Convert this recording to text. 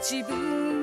自分